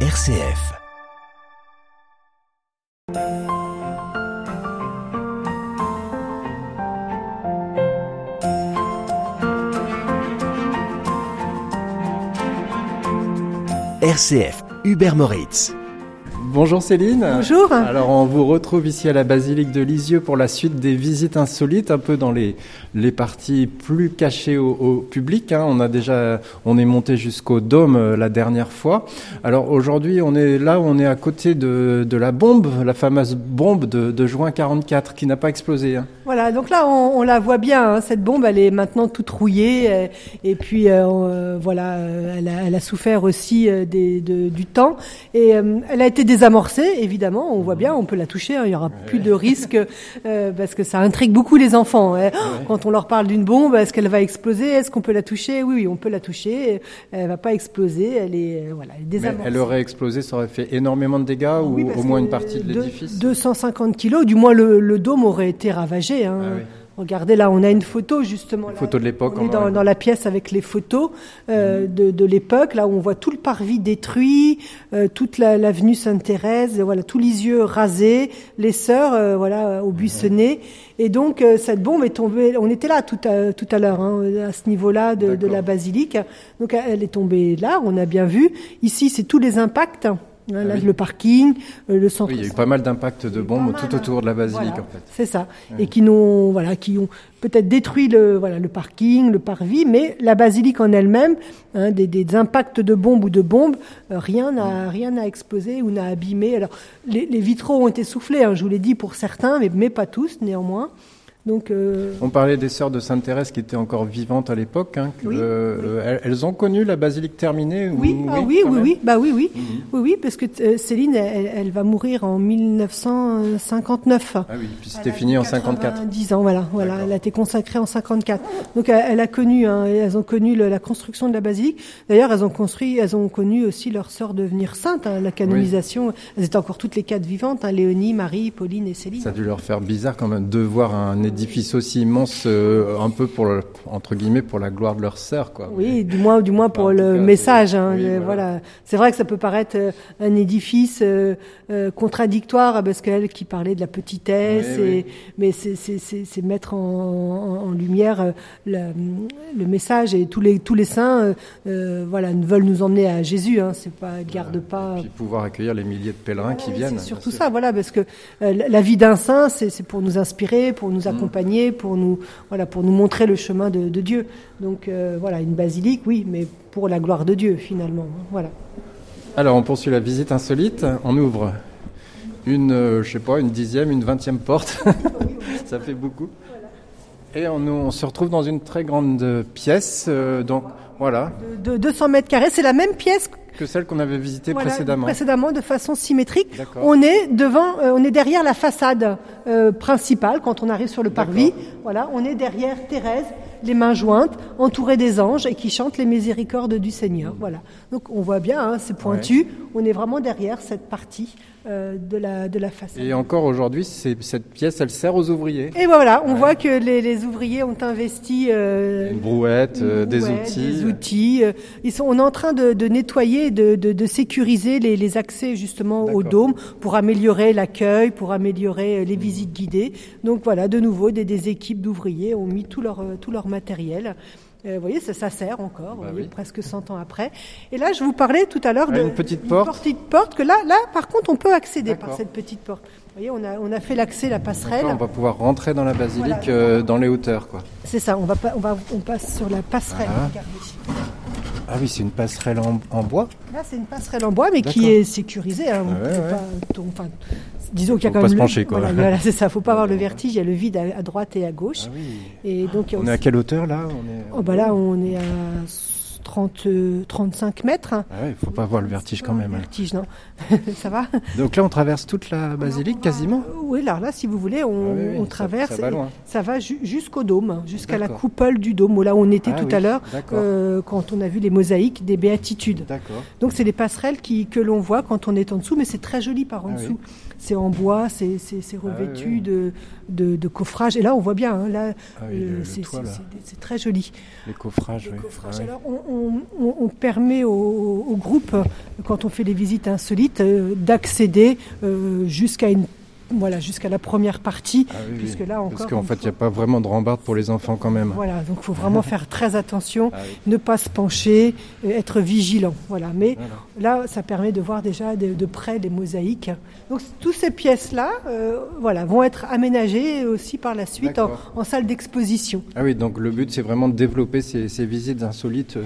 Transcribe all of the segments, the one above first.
RCF. RCF, Hubert Moritz. Bonjour Céline. Bonjour. Alors on vous retrouve ici à la basilique de Lisieux pour la suite des visites insolites, un peu dans les, les parties plus cachées au, au public. Hein. On a déjà, on est monté jusqu'au dôme euh, la dernière fois. Alors aujourd'hui on est là, on est à côté de, de la bombe, la fameuse bombe de, de juin 44 qui n'a pas explosé. Hein. Voilà, donc là on, on la voit bien. Hein. Cette bombe, elle est maintenant toute rouillée euh, et puis euh, voilà, elle a, elle a souffert aussi des, de, du temps et elle a été désamorcée. Évidemment, on voit bien, on peut la toucher. hein. Il y aura plus de risque euh, parce que ça intrigue beaucoup les enfants. hein. Quand on leur parle d'une bombe, est-ce qu'elle va exploser Est-ce qu'on peut la toucher? Oui, oui, on peut la toucher. Elle va pas exploser. Elle est euh, voilà, elle est Mais désamorcée. elle aurait explosé, ça aurait fait énormément de dégâts Oui, ou au moins une partie de l'édifice? 250 kilos, du moins le, le dôme aurait été ravagé. Hein. Ah oui. Regardez là, on a une photo justement. là. photo de l'époque, On est dans, la pièce avec les photos euh, de, de l'époque. Là, où on voit tout le parvis détruit, euh, toute la- l'avenue Sainte-Thérèse, voilà, tout Lisieux rasé, les sœurs, euh, voilà, au buissonnet. Et donc euh, cette bombe est tombée. On était là tout à, tout à l'heure, hein, à ce niveau-là de, de la basilique. Donc elle est tombée là. On a bien vu. Ici, c'est tous les impacts. Hein, là, Ah oui. le parking, euh, le centre Oui, il y a eu pas mal d'impacts de bombes tout mal, autour de la basilique voilà, en fait. C'est ça. Et qui n'ont, voilà, qui ont peut-être détruit le, voilà, le parking, le parvis, mais la basilique en elle-même, hein, des, des impacts de bombes ou de bombes, euh, rien n'a, rien n'a explosé ou n'a abîmé. Alors, les, les vitraux ont été soufflés, hein, je vous l'ai dit pour certains, mais, mais pas tous néanmoins. Donc, euh, On parlait des sœurs de Sainte-Thérèse qui étaient encore vivantes à l'époque. Hein, Oui, euh, elles- Elles ont connu la basilique terminée ou- Oui, ah oui, oui, oui, bah oui, oui, Mhm. oui, oui, parce que euh, Céline, elle, elle va mourir en 1959. Ah oui, puis c'était fini en 54. 10 ans, voilà, voilà. Elle a été consacrée en 54. Donc elle, elle a connu, hein, elles ont connu le- la construction de la basilique. D'ailleurs, elles ont construit, elles ont connu aussi leur sœur devenir sainte, hein, la canonisation. Elles étaient encore toutes les quatre vivantes, hein, Léonie, Marie, Pauline et Céline. Ça a dû leur faire bizarre quand même de voir un édifice aussi immense, euh, un peu pour le- entre guillemets pour la gloire de leur sœur, quoi. Oui, du moins, du moins pour le cas, message. c'est- hein, oui, voilà. voilà. C'est vrai que ça peut paraître euh, un édifice euh, euh, contradictoire parce qu'elle qui parlait de la petitesse, Oui, et, oui. mais c'est- mettre en, en- en lumière la- le message et tous les tous les saints, voilà, veulent nous emmener à Jésus. Hein, c'est pas, ils gardent pas. Et puis pouvoir accueillir les milliers de pèlerins qui viennent. C'est surtout ça, voilà, parce que la vie d'un saint, c'est pour nous inspirer, pour Mm. nous accompagner, pour nous, voilà, pour nous montrer le chemin de, Dieu. Donc euh, voilà, une basilique, oui, mais pour la gloire de Dieu finalement. Voilà. Alors on poursuit la visite insolite. On ouvre une, euh, je sais pas, une dixième, une vingtième porte. Ça fait beaucoup. Et on, on se retrouve dans une très grande pièce. euh, donc voilà, De, de 200 mètres carrés, c'est la même pièce que celle qu'on avait visitée voilà, précédemment. précédemment de façon symétrique. On est devant, euh, on est derrière la façade euh, principale quand on arrive sur le parvis. Voilà, on est derrière Thérèse, les mains jointes, entourée des anges et qui chante les miséricordes du Seigneur. Voilà. Donc on voit bien, hein, c'est pointu. On est vraiment derrière cette partie de la de la façade. Et encore aujourd'hui, cette pièce, elle sert aux ouvriers. Et voilà, on voit que les, les ouvriers ont investi euh, Une brouette, euh, des outils. des outils. euh, Ils sont, on est en train de, de nettoyer, de, de, de sécuriser les, les accès justement au dôme pour améliorer l'accueil, pour améliorer euh, les visites guidées. Donc voilà, de nouveau, des, des équipes d'ouvriers ont mis tout leur, euh, tout leur matériel. Euh, vous voyez, ça, ça sert encore, Bah voyez, oui. presque 100 ans après. Et là, je vous parlais tout à l'heure Ah, de une petite porte. petite porte que là, là, par contre, on peut accéder par cette petite porte. Vous voyez, on a, on a fait l'accès, la passerelle. On va pouvoir rentrer dans la basilique Voilà. euh, dans les hauteurs, quoi. C'est ça, on va, on va, on passe sur la passerelle. Voilà. regardez. Ah oui, c'est une passerelle en, en bois. Là, c'est une passerelle en bois, mais qui est sécurisée. Hein. Ah ouais, ouais. pas enfin, disons qu'il y a quand pas même. se le- pencher, quoi. Voilà, voilà, c'est ça. Faut pas avoir le vertige. Il y a le vide à, à droite et à gauche. Ah oui. Et donc, il y a On est à quelle hauteur là? On est... Oh, bah là, on est à 30, euh, 35 mètres. Ah ouais, il faut pas avoir le vertige quand même. hein. Vertige, non Ça va Donc là, on traverse toute la basilique quasiment. Euh, Oui, là, là, si vous voulez, on, Ah oui, oui, on ça- traverse. ça va et loin. ça va ju- jusqu'au dôme, hein, jusqu'à la coupole du dôme, là où on était Ah tout oui, à l'heure, euh, quand on a vu les mosaïques des béatitudes. Donc c'est des passerelles qui, que l'on voit quand on est en dessous, mais c'est très joli par en Ah dessous. C'est en bois, c'est Ah revêtu. De, de, de coffrage. Et là, on voit bien, hein, là, euh, c'est très joli. Les coffrages, Les coffrages. Alors on, on, on- on permet au, au groupe, quand on fait les visites insolites, euh, d'accéder euh, jusqu'à une voilà jusqu'à la première partie, Ah oui, oui. puisque là encore. Parce qu'en fait, il fois- n'y a pas vraiment de rambarde pour les enfants quand même. Voilà, donc il faut vraiment faire très attention, Ah oui. ne pas se pencher, euh, être vigilant. Voilà, mais Voilà. là, ça permet de voir déjà de, de près les mosaïques. Donc toutes ces pièces-là, euh, voilà, vont être aménagées aussi par la suite en, salle d'exposition. Ah oui, donc le but, c'est vraiment de développer ces, ces visites insolites euh,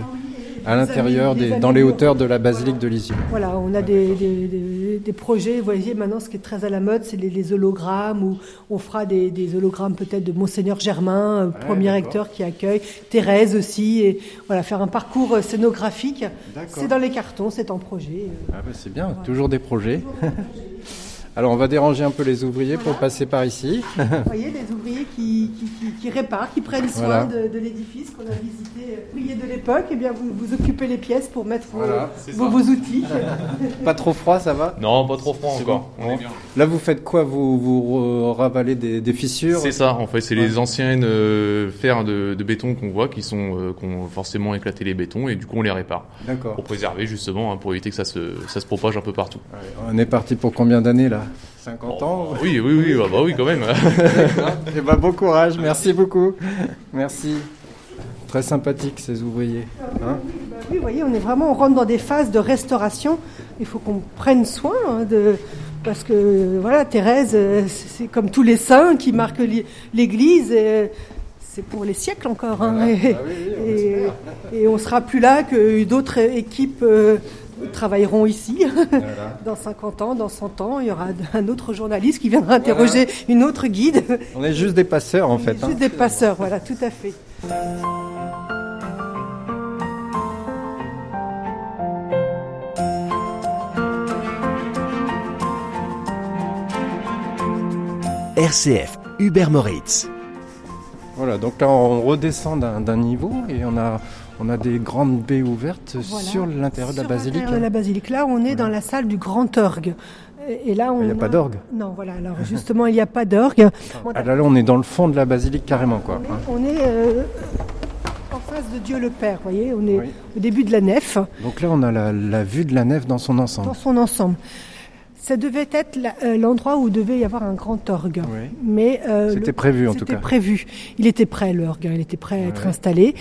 à l'intérieur, amis- des des- dans les hauteurs de la basilique de Lisieux. Voilà, on a des, des- projets. Vous voyez, maintenant, ce qui est très à la mode, c'est les, les hologrammes, où on fera des, des hologrammes peut-être de Monseigneur Germain, euh, premier recteur qui accueille, Thérèse aussi, et voilà, faire un parcours euh, scénographique. C'est dans les cartons, c'est en projet. euh. Ah bah, c'est bien, toujours des projets. Alors on va déranger un peu les ouvriers pour passer par ici. Vous voyez, des ouvriers qui, qui, qui- qui réparent, qui prennent soin Voilà. de, de l'édifice qu'on a visité. euh, Ouvriers de l'époque, et bien vous, vous occupez les pièces pour mettre vos, Voilà, vos, vos outils. Pas trop froid, ça va? Non, pas trop froid encore. On est bien. Là, vous faites quoi? Vous, vous euh, ravalez des, des fissures? C'est ça, en fait, c'est les anciennes euh, fers de, de béton qu'on voit qui sont euh, qui ont forcément éclaté les bétons et du coup on les répare D'accord. pour préserver justement, hein, pour éviter que ça se ça se propage un peu partout. On est parti pour combien d'années là? 50 ans Oui, oui, oui, ah bah oui quand même. Eh ben, bon courage, merci beaucoup. Merci. Très sympathique ces ouvriers. Hein Bah oui, vous voyez, on est vraiment, on rentre dans des phases de restauration. Il faut qu'on prenne soin hein, de, parce que voilà, Thérèse, euh, c'est comme tous les saints qui marquent l'I- l'Église. et C'est pour les siècles encore. hein, Voilà. et, Bah oui, oui, on et, et on sera plus là que d'autres équipes euh, travailleront ici. Voilà. Dans 50 ans, dans 100 ans, il y aura un autre journaliste qui viendra interroger une autre guide. On est juste des passeurs en fait. Juste hein. des passeurs, voilà, tout à fait. RCF, Hubert Moritz. Voilà, donc là on redescend d'un niveau et on a, on a des grandes baies ouvertes Voilà. sur l'intérieur de la basilique. de la basilique. Là, on est dans la salle du grand orgue. Et là, on Il n'y a pas d'orgue Non, voilà. Alors justement, il n'y a pas d'orgue. Ah là, là on est dans le fond de la basilique carrément quoi. on est euh, en face de Dieu le Père. Vous voyez, on est Oui. au début de la nef, Donc là on a la, la vue de la nef dans son ensemble. dans son ensemble. Ça devait être euh, l'endroit où devait y avoir un grand orgue. Oui. Mais euh, C'était prévu en tout C'était cas. prévu. Il était prêt, l'orgue. Il était prêt à être installé.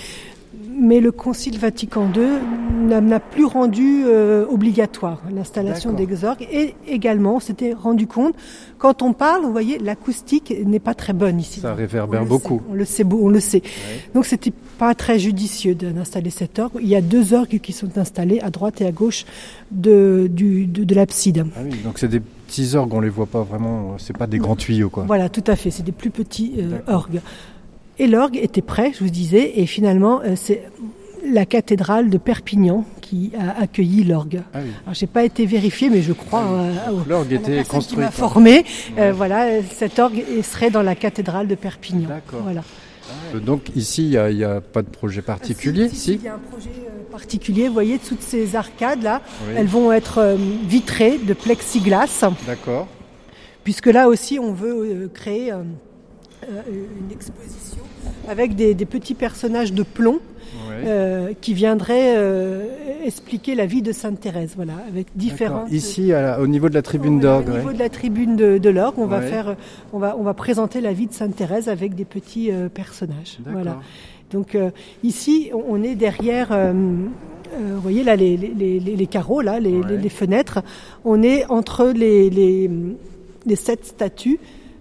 Mais le Concile Vatican II n'a- plus rendu euh, obligatoire l'installation des orgues. Et également, on s'était rendu compte, quand on parle, vous voyez, l'acoustique n'est pas très bonne ici. Ça réverbère beaucoup. sait, on le sait, on le sait. Donc c'était pas très judicieux d'installer cet orgue. Il y a deux orgues qui sont installés à droite et à gauche de, du, de, de l'abside. Ah oui, donc c'est des petits orgues, on les voit pas vraiment, c'est pas des grands tuyaux quoi. Voilà, tout à fait. C'est des plus petits euh, orgues. Et l'orgue était prêt, je vous disais, et finalement, euh, c'est la cathédrale de Perpignan qui a accueilli l'orgue. Ah oui. Alors, j'ai pas été vérifié, mais je crois. euh, au- L'orgue à la était construit. Qui formé. euh, voilà, euh, cet orgue serait dans la cathédrale de Perpignan. D'accord. Voilà. Euh, Donc ici, il n'y a, pas de projet particulier, Si, si, Il y a un projet euh, particulier. Vous voyez, toutes ces arcades là, Oui. elles vont être euh, vitrées de plexiglas. D'accord. puisque là aussi on veut euh, créer euh, euh, une exposition avec des, des petits personnages de plomb euh, qui viendraient euh, expliquer la vie de Sainte Thérèse, voilà, avec D'accord. différentes. Ici, à la- au niveau de la tribune d'orgue. Au niveau de la tribune de, de l'orgue, on va faire, euh, on va, on va présenter la vie de Sainte Thérèse avec des petits euh, personnages. Voilà. Donc euh, ici, on est derrière. euh, euh, vous voyez là les, les, les, les carreaux, là, les, Ouais. les, les fenêtres. On est entre les, les, les sept statues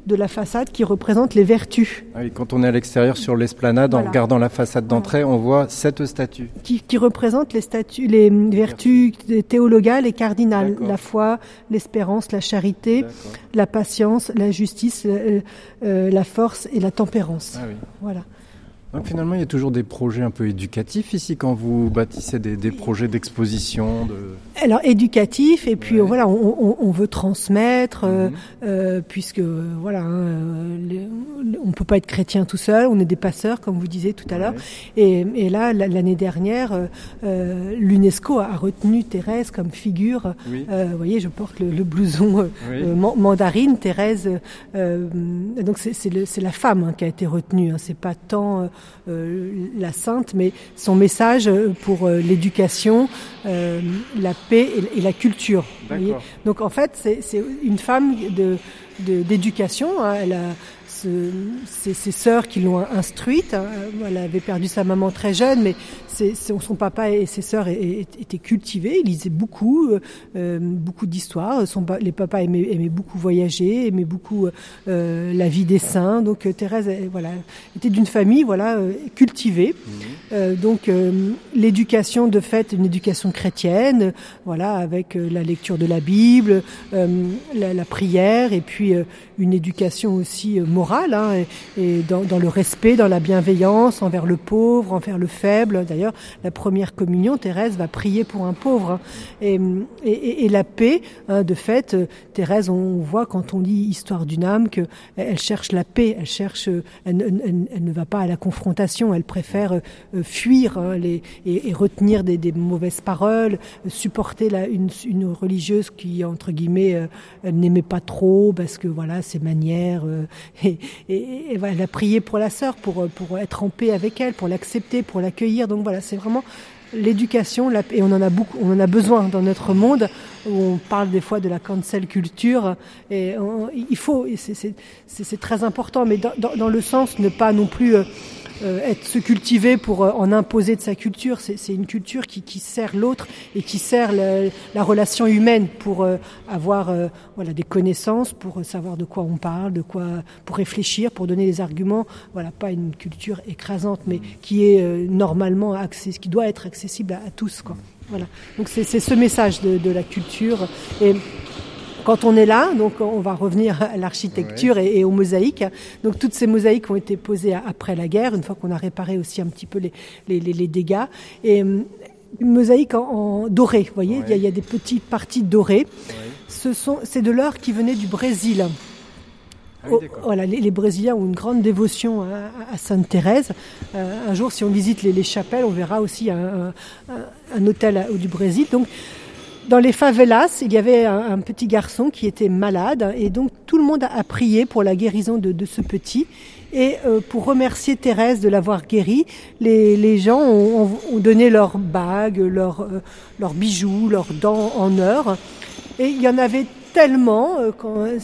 de la façade qui représentent les vertus, Ah oui, quand on est à l'extérieur sur l'esplanade, en regardant la façade d'entrée, on voit sept statues. qui, qui représentent les statues, les vertus théologales et cardinales la foi, l'espérance, la charité, la patience, la justice, euh, euh, la force et la tempérance. Ah oui. Voilà. Donc finalement, il y a toujours des projets un peu éducatifs ici quand vous bâtissez des, des projets d'exposition. De... Alors éducatif et puis Ouais. voilà, on, veut transmettre euh, Mhm. euh, puisque voilà, hein, euh, les- on peut pas être chrétien tout seul, on est des passeurs comme vous disiez tout à l'heure. Ouais. Et, et là, la- l'année dernière, euh, l'UNESCO a retenu Thérèse comme figure. Oui. Euh, vous voyez, je porte le, le blouson Oui. mandarine. Thérèse, donc c'est le- la femme hein, qui a été retenue. Hein, c'est pas tant la sainte, mais son message euh, pour euh, l'éducation, euh, la paix et, et la culture. vous voyez. D'accord. Donc en fait, c'est une femme de de- d'éducation. hein. Elle a ce- ses, ses sœurs qui l'ont instruite. hein. Elle avait perdu sa maman très jeune, mais ses- son, papa et ses sœurs étaient cultivés. Ils lisaient beaucoup, euh, euh, beaucoup d'histoires. Les papas aimaient, aimaient beaucoup voyager, aimaient beaucoup euh, la vie des saints. Donc Thérèse, elle, voilà, était d'une famille voilà cultivée. Euh, donc l'éducation de fait, une éducation chrétienne, voilà, avec la lecture de la Bible, la, la prière, et puis une éducation aussi euh, hein, et, dans, le respect, dans la bienveillance envers le pauvre, envers le faible. D'ailleurs, la première communion, Thérèse va prier pour un pauvre, hein. et, et, et- la paix, hein, de fait, euh, Thérèse, on voit quand on lit Histoire d'une âme que elle cherche la paix, elle cherche, euh, elle, ne- va pas à la confrontation, elle préfère euh, fuir hein, les, et, et retenir des, des mauvaises paroles, supporter la, une, une religieuse qui entre guillemets euh, n'aimait pas trop parce que voilà ses manières euh, et, et elle a prié pour la sœur pour pour être en paix avec elle, pour l'accepter, pour l'accueillir. Donc voilà, c'est vraiment l'éducation et on en a beaucoup, on en a besoin dans notre monde où on parle des fois de la cancel culture et il faut, c'est- très important, mais dans, dans, dans le sens ne pas non plus euh, être se cultiver pour euh, en imposer de sa culture. C'est une culture qui, qui sert l'autre et qui sert le- la relation humaine pour euh, avoir euh, voilà des connaissances, pour savoir de quoi on parle, de quoi pour réfléchir, pour donner des arguments. Voilà, pas une culture écrasante, mais qui est euh, normalement access, qui doit être accessible à, tous. Quoi. Voilà. Donc c'est ce message de, de la culture et quand on est là, donc on va revenir à l'architecture et, et aux mosaïques. Donc toutes ces mosaïques ont été posées après la guerre, une fois qu'on a réparé aussi un petit peu les, les, les- les dégâts. Et hum, une mosaïque en, en doré, vous voyez, il y a- il y, a des petites parties dorées. Ce sont, c'est de l'or qui venait du Brésil. Ah oui, voilà, les, les Brésiliens ont une grande dévotion à, à Sainte Thérèse. Euh, un jour, si on visite les, les chapelles, on verra aussi un, un, un hôtel à- du Brésil. Donc, dans les favelas, il y avait un, un petit garçon qui était malade et donc tout le monde a, prié pour la guérison de, de ce petit. Et euh, pour remercier Thérèse de l'avoir guéri, les, les gens ont, ont- ont donné leurs bagues, leurs, euh, leurs bijoux, leurs dents en or. Et il y en avait tellement euh, quand euh,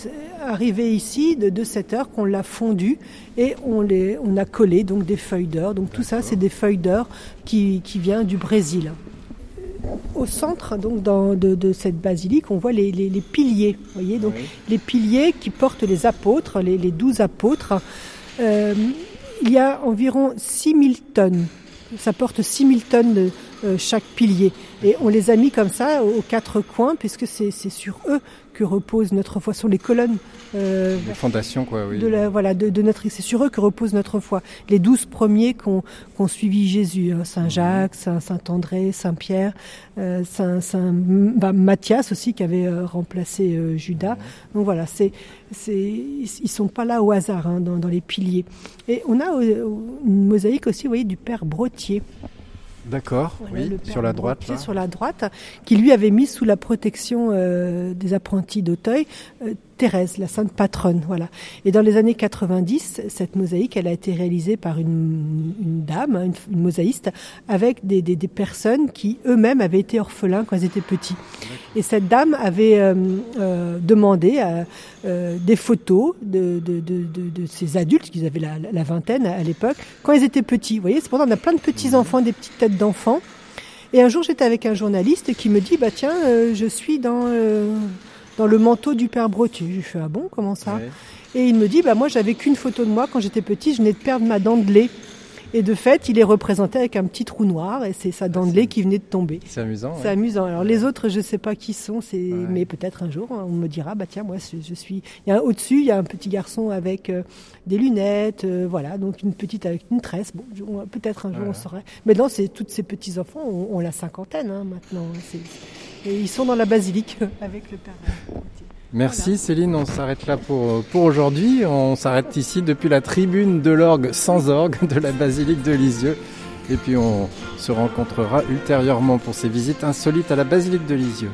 arrivé ici de, de cette heure qu'on l'a fondu et on, les, on a collé donc des feuilles d'or. Donc tout ça, c'est des feuilles d'or qui, qui vient du Brésil. Au centre donc dans, de, de cette basilique, on voit les, les, les piliers. Vous voyez donc Oui. les piliers qui portent les apôtres, les, les douze apôtres. Euh, il y a environ 6000 tonnes. Ça porte 6000 tonnes de chaque pilier. Et on les a mis comme ça aux quatre coins, puisque c'est sur eux que repose notre foi, sur les colonnes euh, Les fondations, quoi, oui. de la, voilà, de, de notre, c'est sur eux que repose notre foi. Les douze premiers qui ont ont suivi Jésus, hein, Saint Jacques, Saint, Saint André, Saint Pierre, euh, Saint, Saint bah, Matthias aussi qui avait euh, remplacé euh, Judas. Donc voilà, c'est, c'est, ils sont pas là au hasard hein, dans, dans les piliers. Et on a euh, une mosaïque aussi, vous voyez, du père Brottier. D'accord, Voilà, oui, le père sur la droite. Là. sur la droite, qui lui avait mis sous la protection euh, des apprentis d'Auteuil euh, Thérèse, la sainte patronne. Voilà. Et dans les années 90, cette mosaïque, elle a été réalisée par une, dame, une, mosaïste, avec des, personnes qui eux-mêmes avaient été orphelins quand ils étaient petits. Et cette dame avait euh, euh, demandé euh, des photos de, ces adultes, qu'ils avaient la, vingtaine à, l'époque, quand ils étaient petits. Vous voyez, cependant, on a plein de petits enfants, des petites têtes d'enfants. Et un jour, j'étais avec un journaliste qui me dit, bah tiens, je suis dans dans le manteau du père Brottier. Je fais ah bon, comment ça? Ouais. Et il me dit, bah moi, j'avais qu'une photo de moi quand j'étais petit, je venais de perdre ma dent de lait. Et de fait, il est représenté avec un petit trou noir et c'est sa dent de lait qui venait de tomber. C'est amusant. C'est ouais. amusant. Alors les autres, je sais pas qui sont, c'est Ouais. mais peut-être un jour on me dira bah tiens moi je, je suis. Il y a un- au-dessus, il y a un petit garçon avec euh, des lunettes, euh, voilà, donc une petite avec une tresse. Bon, on- peut-être un jour Voilà. on saurait. Mais non, c'est tous ces petits enfants ont, ont la cinquantaine hein, maintenant. C'est Et ils sont dans la basilique avec le Père. Merci Céline, on s'arrête là pour, pour aujourd'hui. On s'arrête ici depuis la tribune de l'orgue sans orgue de la basilique de Lisieux. Et puis on se rencontrera ultérieurement pour ces visites insolites à la basilique de Lisieux.